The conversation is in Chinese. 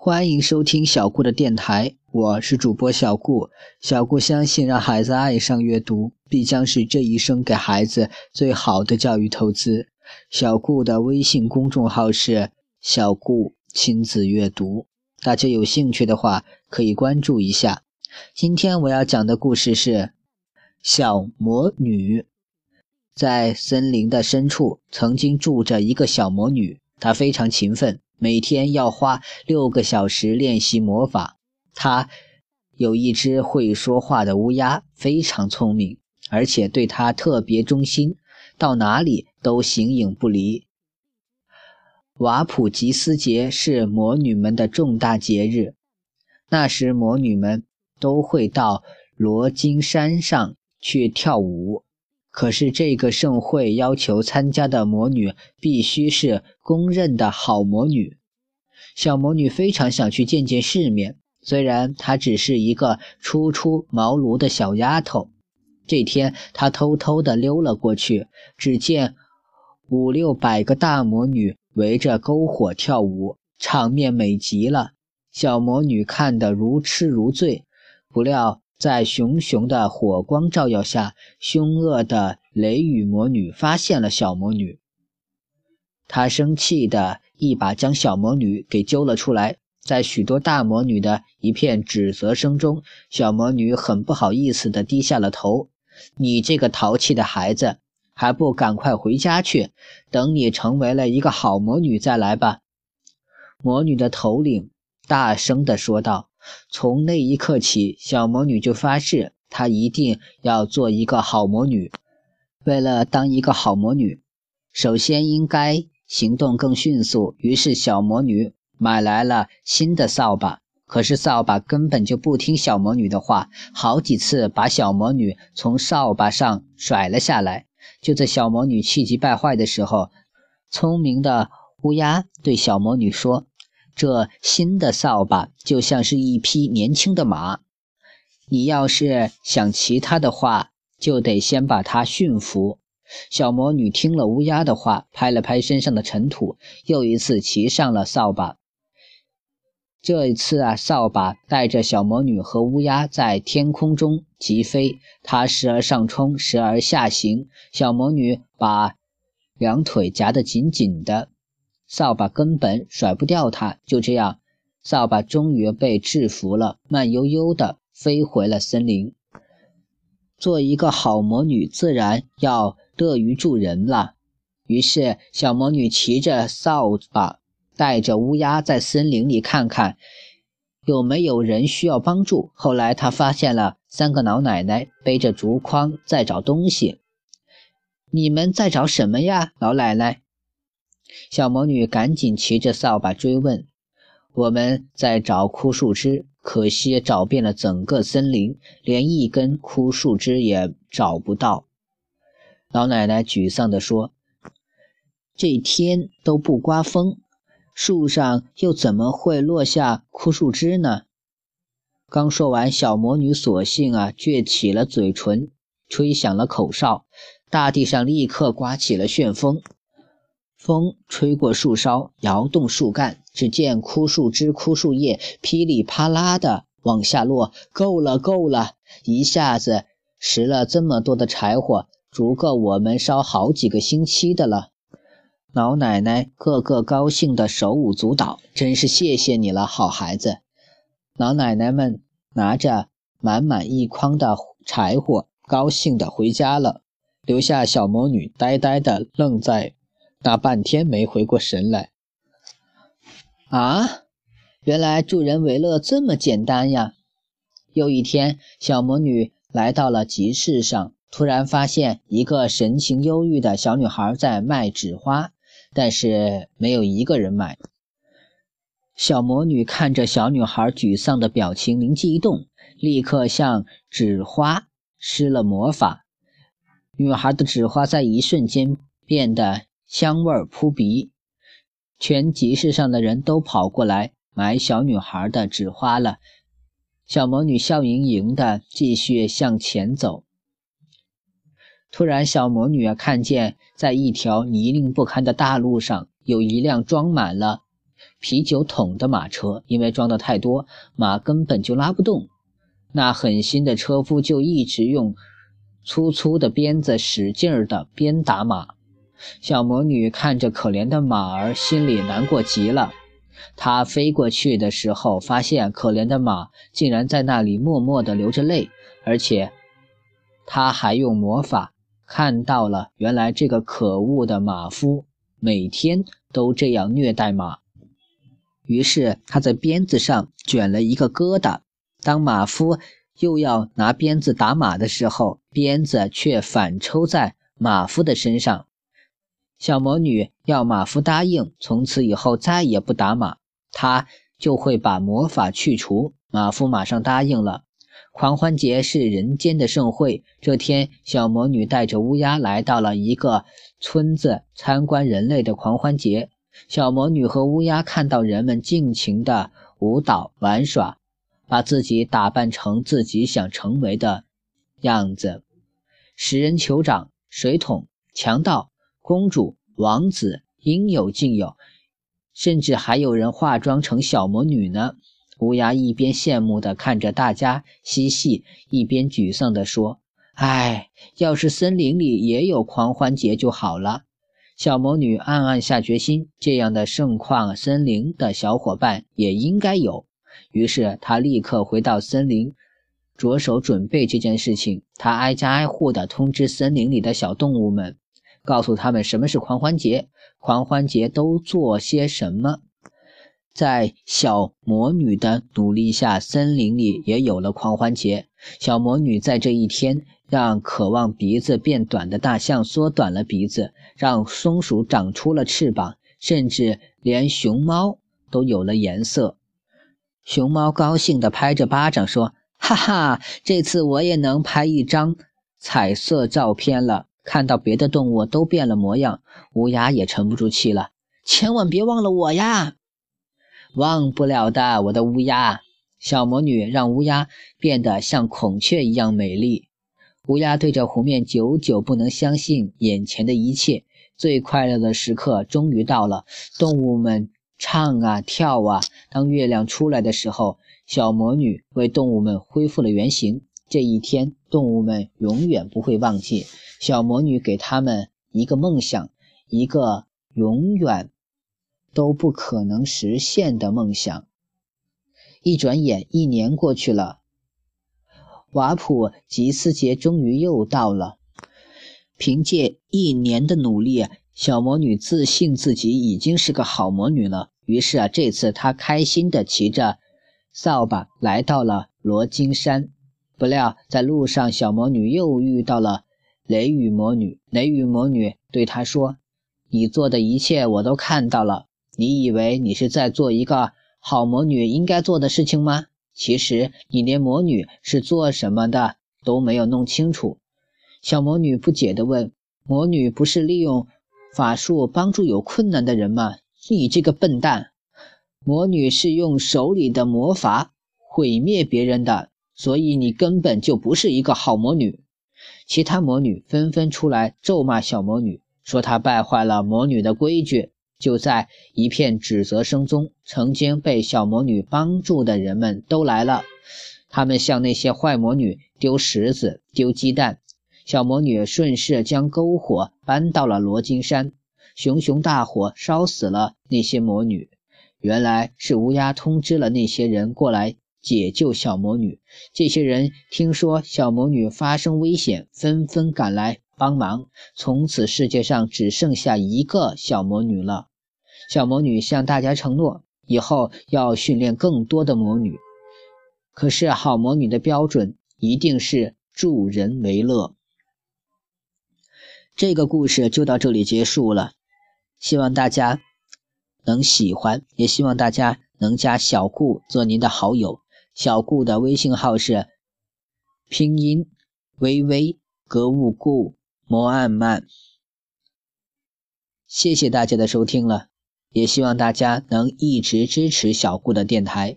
欢迎收听小顾的电台，我是主播小顾。小顾相信，让孩子爱上阅读，必将是这一生给孩子最好的教育投资。小顾的微信公众号是“小顾亲子阅读”，大家有兴趣的话可以关注一下。今天我要讲的故事是小魔女。在森林的深处，曾经住着一个小魔女，她非常勤奋。每天要花六个小时练习魔法。他有一只会说话的乌鸦，非常聪明，而且对他特别忠心，到哪里都形影不离。瓦普吉斯节是魔女们的重大节日，那时魔女们都会到罗金山上去跳舞。可是这个盛会要求参加的魔女必须是公认的好魔女。小魔女非常想去见见世面，虽然她只是一个初出茅庐的小丫头。这天，她偷偷地溜了过去，只见五六百个大魔女围着篝火跳舞，场面美极了。小魔女看得如痴如醉，不料。在熊熊的火光照耀下，凶恶的雷雨魔女发现了小魔女。她生气的一把将小魔女给揪了出来。在许多大魔女的一片指责声中，小魔女很不好意思的低下了头：“你这个淘气的孩子，还不赶快回家去？等你成为了一个好魔女再来吧。”魔女的头领大声的说道。从那一刻起，小魔女就发誓，她一定要做一个好魔女。为了当一个好魔女，首先应该行动更迅速。于是，小魔女买来了新的扫把。可是，扫把根本就不听小魔女的话，好几次把小魔女从扫把上甩了下来。就在小魔女气急败坏的时候，聪明的乌鸦对小魔女说。这新的扫把就像是一匹年轻的马，你要是想骑它的话，就得先把它驯服。小魔女听了乌鸦的话，拍了拍身上的尘土，又一次骑上了扫把。这一次啊，扫把带着小魔女和乌鸦在天空中疾飞，它时而上冲，时而下行。小魔女把两腿夹得紧紧的。扫把根本甩不掉它，就这样，扫把终于被制服了，慢悠悠地飞回了森林。做一个好魔女，自然要乐于助人了。于是，小魔女骑着扫把，带着乌鸦在森林里看看有没有人需要帮助。后来，她发现了三个老奶奶背着竹筐在找东西。你们在找什么呀，老奶奶？小魔女赶紧骑着扫把追问：“我们在找枯树枝，可惜找遍了整个森林，连一根枯树枝也找不到。”老奶奶沮丧地说：“这天都不刮风，树上又怎么会落下枯树枝呢？”刚说完，小魔女索性啊撅起了嘴唇，吹响了口哨，大地上立刻刮起了旋风。风吹过树梢，摇动树干，只见枯树枝、枯树叶噼里啪啦的往下落。够了，够了！一下子拾了这么多的柴火，足够我们烧好几个星期的了。老奶奶个个高兴的手舞足蹈，真是谢谢你了，好孩子。老奶奶们拿着满满一筐的柴火，高兴的回家了，留下小魔女呆呆的愣在。那半天没回过神来。啊，原来助人为乐这么简单呀！又一天，小魔女来到了集市上，突然发现一个神情忧郁的小女孩在卖纸花，但是没有一个人买。小魔女看着小女孩沮丧的表情，灵机一动，立刻向纸花施了魔法，女孩的纸花在一瞬间变得。香味扑鼻，全集市上的人都跑过来买小女孩的纸花了。小魔女笑盈盈的继续向前走。突然，小魔女啊看见在一条泥泞不堪的大路上有一辆装满了啤酒桶的马车，因为装的太多，马根本就拉不动。那狠心的车夫就一直用粗粗的鞭子使劲儿的鞭打马。小魔女看着可怜的马儿，心里难过极了。她飞过去的时候，发现可怜的马竟然在那里默默地流着泪，而且她还用魔法看到了，原来这个可恶的马夫每天都这样虐待马。于是他在鞭子上卷了一个疙瘩。当马夫又要拿鞭子打马的时候，鞭子却反抽在马夫的身上。小魔女要马夫答应，从此以后再也不打马，她就会把魔法去除。马夫马上答应了。狂欢节是人间的盛会。这天，小魔女带着乌鸦来到了一个村子参观人类的狂欢节。小魔女和乌鸦看到人们尽情的舞蹈玩耍，把自己打扮成自己想成为的样子：食人酋长、水桶、强盗。公主、王子应有尽有，甚至还有人化妆成小魔女呢。乌鸦一边羡慕地看着大家嬉戏，一边沮丧地说：“唉，要是森林里也有狂欢节就好了。”小魔女暗暗下决心，这样的盛况，森林的小伙伴也应该有。于是，她立刻回到森林，着手准备这件事情。她挨家挨户地通知森林里的小动物们。告诉他们什么是狂欢节，狂欢节都做些什么。在小魔女的努力下，森林里也有了狂欢节。小魔女在这一天让渴望鼻子变短的大象缩短了鼻子，让松鼠长出了翅膀，甚至连熊猫都有了颜色。熊猫高兴地拍着巴掌说：“哈哈，这次我也能拍一张彩色照片了。”看到别的动物都变了模样，乌鸦也沉不住气了。千万别忘了我呀！忘不了的，我的乌鸦。小魔女让乌鸦变得像孔雀一样美丽。乌鸦对着湖面久久不能相信眼前的一切。最快乐的时刻终于到了，动物们唱啊跳啊。当月亮出来的时候，小魔女为动物们恢复了原形。这一天，动物们永远不会忘记。小魔女给他们一个梦想，一个永远都不可能实现的梦想。一转眼，一年过去了，瓦普吉斯节终于又到了。凭借一年的努力，小魔女自信自己已经是个好魔女了。于是啊，这次她开心地骑着扫把来到了罗金山。不料在路上，小魔女又遇到了。雷雨魔女，雷雨魔女对她说：“你做的一切我都看到了。你以为你是在做一个好魔女应该做的事情吗？其实你连魔女是做什么的都没有弄清楚。”小魔女不解地问：“魔女不是利用法术帮助有困难的人吗？你这个笨蛋！魔女是用手里的魔法毁灭别人的，所以你根本就不是一个好魔女。”其他魔女纷纷出来咒骂小魔女，说她败坏了魔女的规矩。就在一片指责声中，曾经被小魔女帮助的人们都来了。他们向那些坏魔女丢石子、丢鸡蛋。小魔女顺势将篝火搬到了罗金山，熊熊大火烧死了那些魔女。原来是乌鸦通知了那些人过来。解救小魔女，这些人听说小魔女发生危险，纷纷赶来帮忙。从此，世界上只剩下一个小魔女了。小魔女向大家承诺，以后要训练更多的魔女。可是，好魔女的标准一定是助人为乐。这个故事就到这里结束了，希望大家能喜欢，也希望大家能加小顾做您的好友。小顾的微信号是拼音微微格物顾摩按曼。谢谢大家的收听了，也希望大家能一直支持小顾的电台。